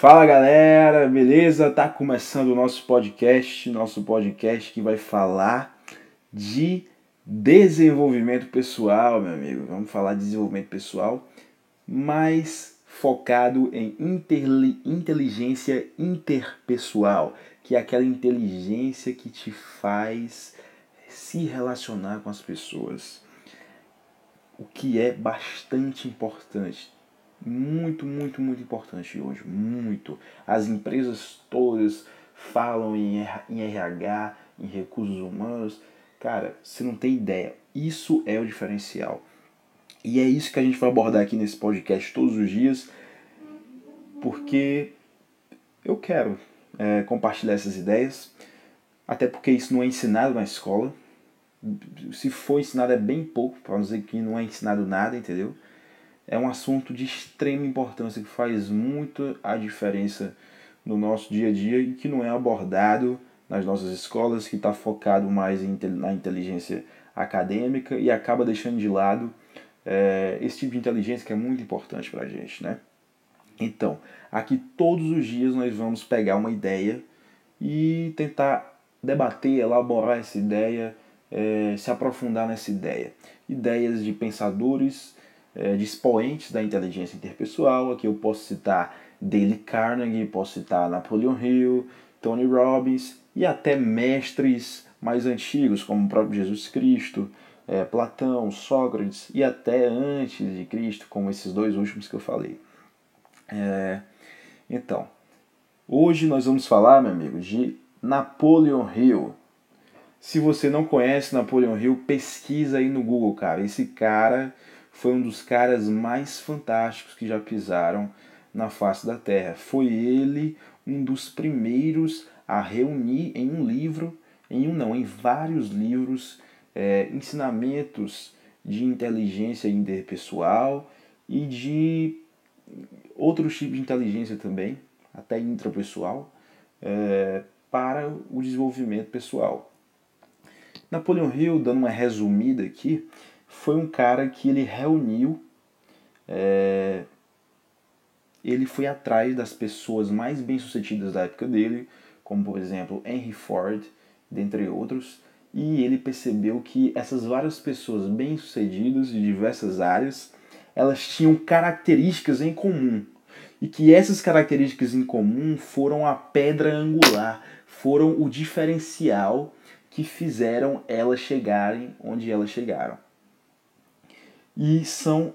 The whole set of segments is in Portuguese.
Fala galera, beleza? Tá começando o nosso podcast, nosso podcast que vai falar de desenvolvimento pessoal, meu amigo. Vamos falar de desenvolvimento pessoal, mas focado em inteligência interpessoal, que é aquela inteligência que te faz se relacionar com as pessoas. O que é bastante importante muito, muito, muito importante hoje. Muito. As empresas todas falam em RH, em recursos humanos. Cara, você não tem ideia. Isso é o diferencial. E é isso que a gente vai abordar aqui nesse podcast todos os dias, porque eu quero é, compartilhar essas ideias, até porque isso não é ensinado na escola. Se for ensinado é bem pouco, para não dizer que não é ensinado nada, entendeu? É um assunto de extrema importância que faz muito a diferença no nosso dia a dia e que não é abordado nas nossas escolas, que está focado mais na inteligência acadêmica e acaba deixando de lado é, esse tipo de inteligência que é muito importante para a gente, né? Então, aqui todos os dias nós vamos pegar uma ideia e tentar debater, elaborar essa ideia, é, se aprofundar nessa ideia. Ideias de pensadores de expoentes da inteligência interpessoal. Aqui eu posso citar Dale Carnegie, posso citar Napoleon Hill, Tony Robbins e até mestres mais antigos, como o próprio Jesus Cristo, é, Platão, Sócrates e até antes de Cristo, como esses dois últimos que eu falei. É, então, hoje nós vamos falar, meu amigo, de Napoleon Hill. Se você não conhece Napoleon Hill, pesquisa aí no Google, cara. Esse cara foi um dos caras mais fantásticos que já pisaram na face da Terra. Foi ele um dos primeiros a reunir em um livro, em um não, em vários livros, é, ensinamentos de inteligência interpessoal e de outros tipos de inteligência também, até intrapessoal, é, para o desenvolvimento pessoal. Napoleon Hill, dando uma resumida aqui, foi um cara que ele reuniu, é, ele foi atrás das pessoas mais bem-sucedidas da época dele, como por exemplo Henry Ford, dentre outros, e ele percebeu que essas várias pessoas bem-sucedidas de diversas áreas, elas tinham características em comum, e que essas características em comum foram a pedra angular, foram o diferencial que fizeram elas chegarem onde elas chegaram. E são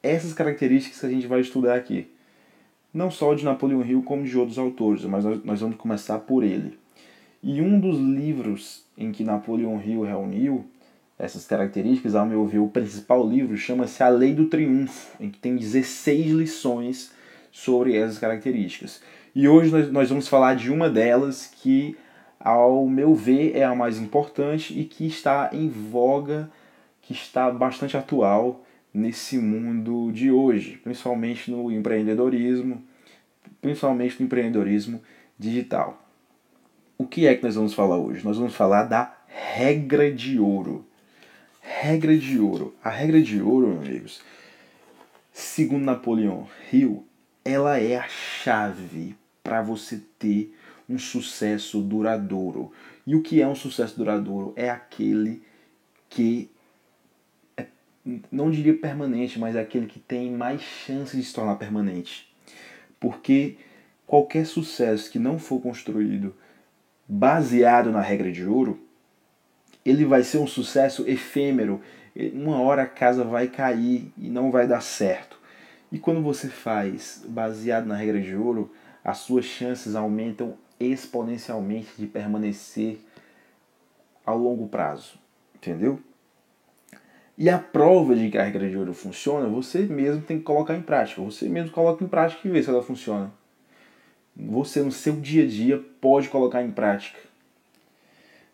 essas características que a gente vai estudar aqui. Não só de Napoleão Hill, como de outros autores, mas nós vamos começar por ele. E um dos livros em que Napoleão Hill reuniu essas características, ao meu ver, o principal livro chama-se A Lei do Triunfo, em que tem 16 lições sobre essas características. E hoje nós, nós vamos falar de uma delas que, ao meu ver, é a mais importante e que está em voga que está bastante atual nesse mundo de hoje, principalmente no empreendedorismo, principalmente no empreendedorismo digital. O que é que nós vamos falar hoje? Nós vamos falar da regra de ouro. Regra de ouro. A regra de ouro, amigos, segundo Napoleão Hill, ela é a chave para você ter um sucesso duradouro. E o que é um sucesso duradouro? É aquele que não diria permanente, mas aquele que tem mais chance de se tornar permanente. Porque qualquer sucesso que não for construído baseado na regra de ouro, ele vai ser um sucesso efêmero. Uma hora a casa vai cair e não vai dar certo. E quando você faz baseado na regra de ouro, as suas chances aumentam exponencialmente de permanecer ao longo prazo. Entendeu? E a prova de que a regra de ouro funciona, você mesmo tem que colocar em prática. Você mesmo coloca em prática e vê se ela funciona. Você no seu dia a dia pode colocar em prática.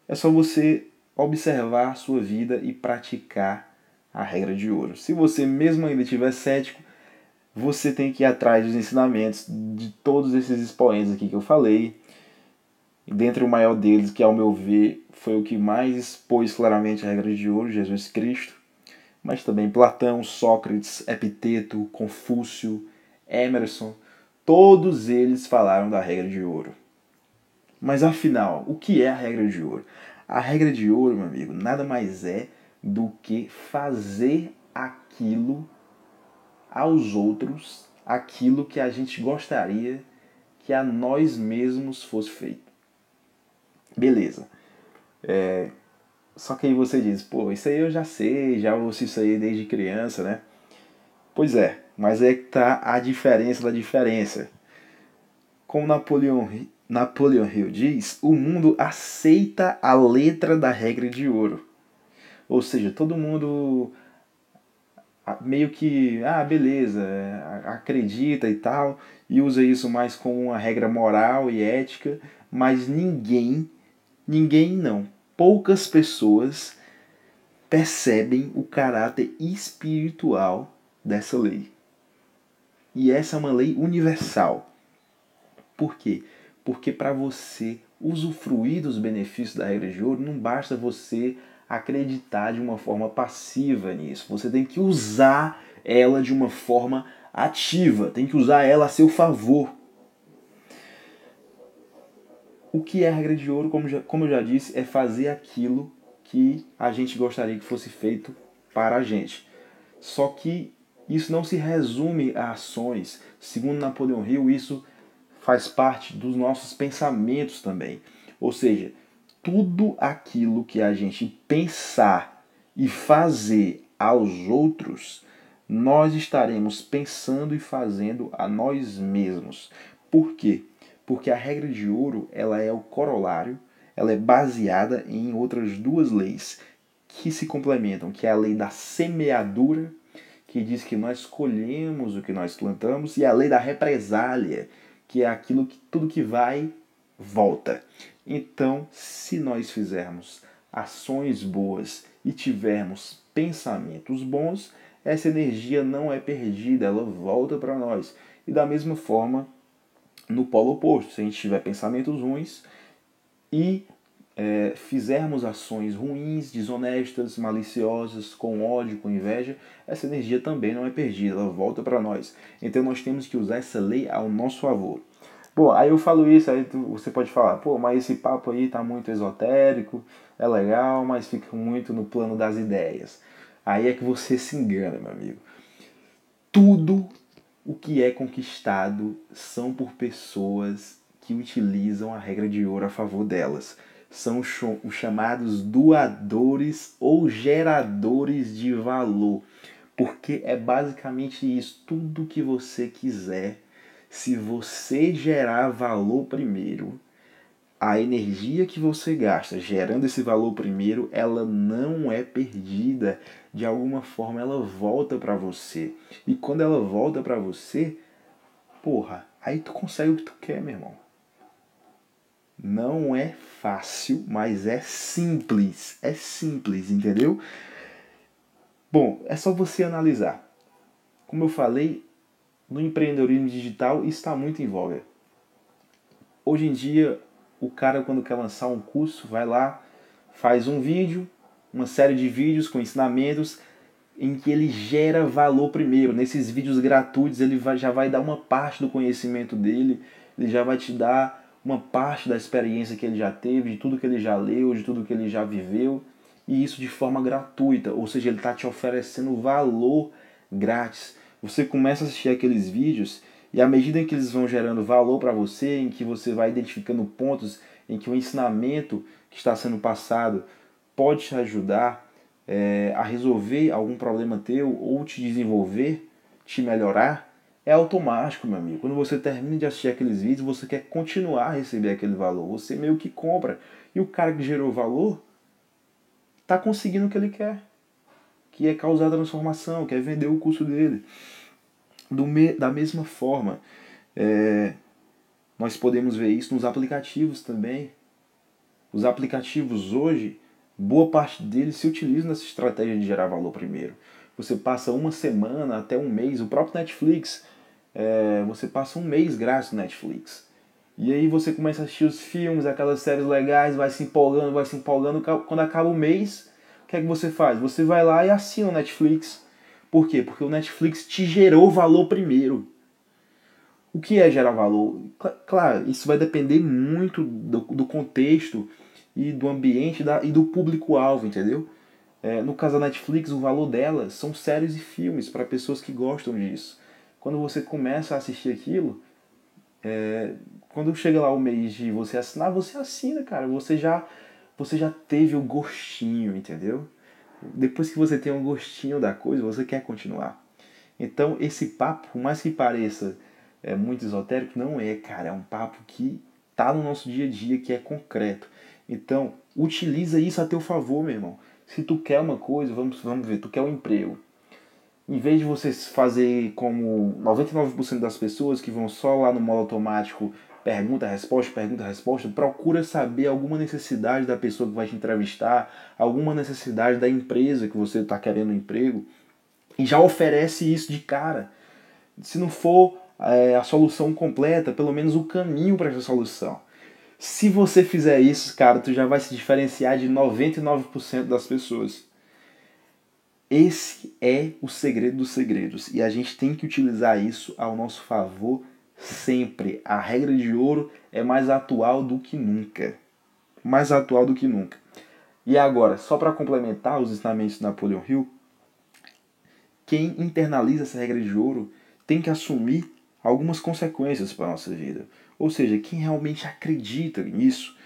É só você observar a sua vida e praticar a regra de ouro. Se você mesmo ainda estiver cético, você tem que ir atrás dos ensinamentos de todos esses expoentes aqui que eu falei. Dentre o maior deles, que ao meu ver foi o que mais expôs claramente a regra de ouro, Jesus Cristo mas também Platão, Sócrates, Epiteto, Confúcio, Emerson, Todos eles falaram da regra de ouro. Mas afinal, o que é a regra de ouro? A regra de ouro, meu amigo, nada mais é do que fazer aquilo aos outros, aquilo que a gente gostaria que a nós mesmos fosse feito. Beleza. É, só que aí você diz, pô, isso aí eu já sei, já ouço isso aí desde criança, né? Pois é, mas é que tá a diferença da diferença. Como Napoleão, Napoleão Hill diz, o mundo aceita a letra da regra de ouro. Ou seja, todo mundo meio que, ah, beleza, acredita e tal, e usa isso mais como uma regra moral e ética, mas ninguém, ninguém não, poucas pessoas percebem o caráter espiritual dessa lei. E essa é uma lei universal. Por quê? Porque para você usufruir dos benefícios da regra de ouro, não basta você acreditar de uma forma passiva nisso. Você tem que usar ela de uma forma ativa, tem que usar ela a seu favor. O que é regra de ouro, como, já, como eu já disse, é fazer aquilo que a gente gostaria que fosse feito para a gente. Só que isso não se resume a ações. Segundo Napoleão Hill, isso faz parte dos nossos pensamentos também. Ou seja, tudo aquilo que a gente pensar e fazer aos outros, nós estaremos pensando e fazendo a nós mesmos. Por quê? Porque a regra de ouro, ela é o corolário, ela é baseada em outras duas leis que se complementam, que é a lei da semeadura que diz que nós colhemos o que nós plantamos, e a lei da represália, que é aquilo que tudo que vai volta. Então, se nós fizermos ações boas e tivermos pensamentos bons, essa energia não é perdida, ela volta para nós. E da mesma forma, no polo oposto, se a gente tiver pensamentos ruins e é, fizermos ações ruins, desonestas, maliciosas, com ódio, com inveja, essa energia também não é perdida, ela volta para nós. Então nós temos que usar essa lei ao nosso favor. Bom, aí eu falo isso, aí tu, você pode falar, pô, mas esse papo aí tá muito esotérico, é legal, mas fica muito no plano das ideias. Aí é que você se engana, meu amigo. Que é conquistado são por pessoas que utilizam a regra de ouro a favor delas são os chamados doadores ou geradores de valor. Porque é basicamente isso, tudo que você quiser, se você gerar valor primeiro, a energia que você gasta gerando esse valor primeiro, ela não é perdida. De alguma forma ela volta para você. E quando ela volta para você, porra, aí tu consegue o que tu quer, meu irmão. Não é fácil, mas é simples. É simples, entendeu? Bom, é só você analisar. Como eu falei, no empreendedorismo digital está muito em voga. Hoje em dia, o cara quando quer lançar um curso, vai lá, faz um vídeo, uma série de vídeos com ensinamentos em que ele gera valor primeiro. Nesses vídeos gratuitos, ele vai, já vai dar uma parte do conhecimento dele, ele já vai te dar uma parte da experiência que ele já teve, de tudo que ele já leu, de tudo que ele já viveu, e isso de forma gratuita, ou seja, ele está te oferecendo valor grátis. Você começa a assistir aqueles vídeos e à medida em que eles vão gerando valor para você, em que você vai identificando pontos em que o ensinamento que está sendo passado pode te ajudar é, a resolver algum problema teu ou te desenvolver, te melhorar, é automático, meu amigo. Quando você termina de assistir aqueles vídeos, você quer continuar a receber aquele valor. Você meio que compra. E o cara que gerou valor está conseguindo o que ele quer. Que é causar transformação, quer vender o curso dele. Me, da mesma forma, é, nós podemos ver isso nos aplicativos também. Os aplicativos hoje, boa parte deles se utilizam nessa estratégia de gerar valor primeiro. Você passa uma semana até um mês, o próprio Netflix é, você passa um mês grátis no Netflix. E aí você começa a assistir os filmes, aquelas séries legais, vai se empolgando, vai se empolgando. Quando acaba o mês, o que é que você faz? Você vai lá e assina o Netflix. Por quê? Porque o Netflix te gerou valor primeiro. O que é gerar valor? Claro, isso vai depender muito do, do contexto e do ambiente da, e do público-alvo, entendeu? É, no caso da Netflix, o valor dela são séries e filmes para pessoas que gostam disso. Quando você começa a assistir aquilo, é, quando chega lá o mês de você assinar, você assina, cara. Você já, você já teve o gostinho, entendeu? Depois que você tem um gostinho da coisa, você quer continuar. Então, esse papo, por mais que pareça é, muito esotérico, não é, cara. É um papo que tá no nosso dia a dia, que é concreto. Então, utiliza isso a teu favor, meu irmão. Se tu quer uma coisa, vamos, vamos ver, tu quer um emprego. Em vez de você fazer como 99% das pessoas que vão só lá no modo automático, pergunta, resposta, pergunta, resposta, procura saber alguma necessidade da pessoa que vai te entrevistar, alguma necessidade da empresa que você está querendo um emprego, e já oferece isso de cara. Se não for é, a solução completa, pelo menos o caminho para essa solução. Se você fizer isso, cara, tu já vai se diferenciar de 99% das pessoas. Esse é o segredo dos segredos e a gente tem que utilizar isso ao nosso favor sempre. A regra de ouro é mais atual do que nunca. Mais atual do que nunca. E agora, só para complementar os ensinamentos de Napoleão Hill, quem internaliza essa regra de ouro tem que assumir algumas consequências para a nossa vida. Ou seja, quem realmente acredita nisso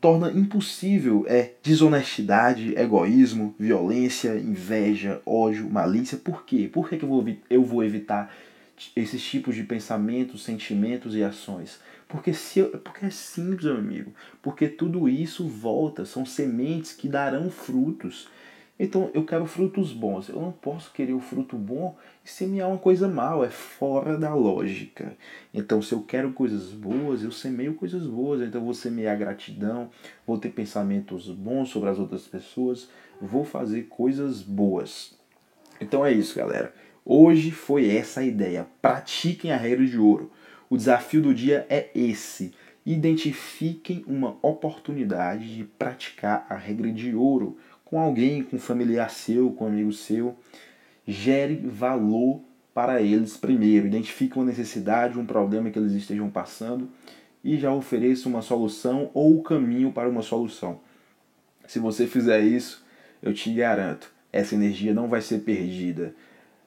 torna impossível é desonestidade, egoísmo, violência, inveja, ódio, malícia. Por quê? Por que, que eu, vou, eu vou evitar esses tipos de pensamentos, sentimentos e ações? Porque, se porque é simples, meu amigo. Porque tudo isso volta, são sementes que darão frutos. Então eu quero frutos bons. Eu não posso querer o fruto bom e semear uma coisa mal. É fora da lógica. Então se eu quero coisas boas, eu semeio coisas boas. Então eu vou semear gratidão, vou ter pensamentos bons sobre as outras pessoas, vou fazer coisas boas. Então é isso, galera. Hoje foi essa a ideia. Pratiquem a regra de ouro. O desafio do dia é esse. Identifiquem uma oportunidade de praticar a regra de ouro com alguém, com um familiar seu, com um amigo seu. Gere valor para eles primeiro. Identifique uma necessidade, um problema que eles estejam passando e já ofereça uma solução ou o caminho para uma solução. Se você fizer isso, eu te garanto, essa energia não vai ser perdida.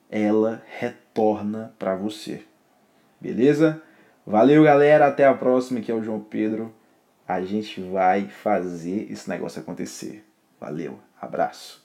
Ela retorna para você. Beleza? Valeu, galera. Até a próxima. Aqui é o João Pedro. A gente vai fazer esse negócio acontecer. Valeu, abraço.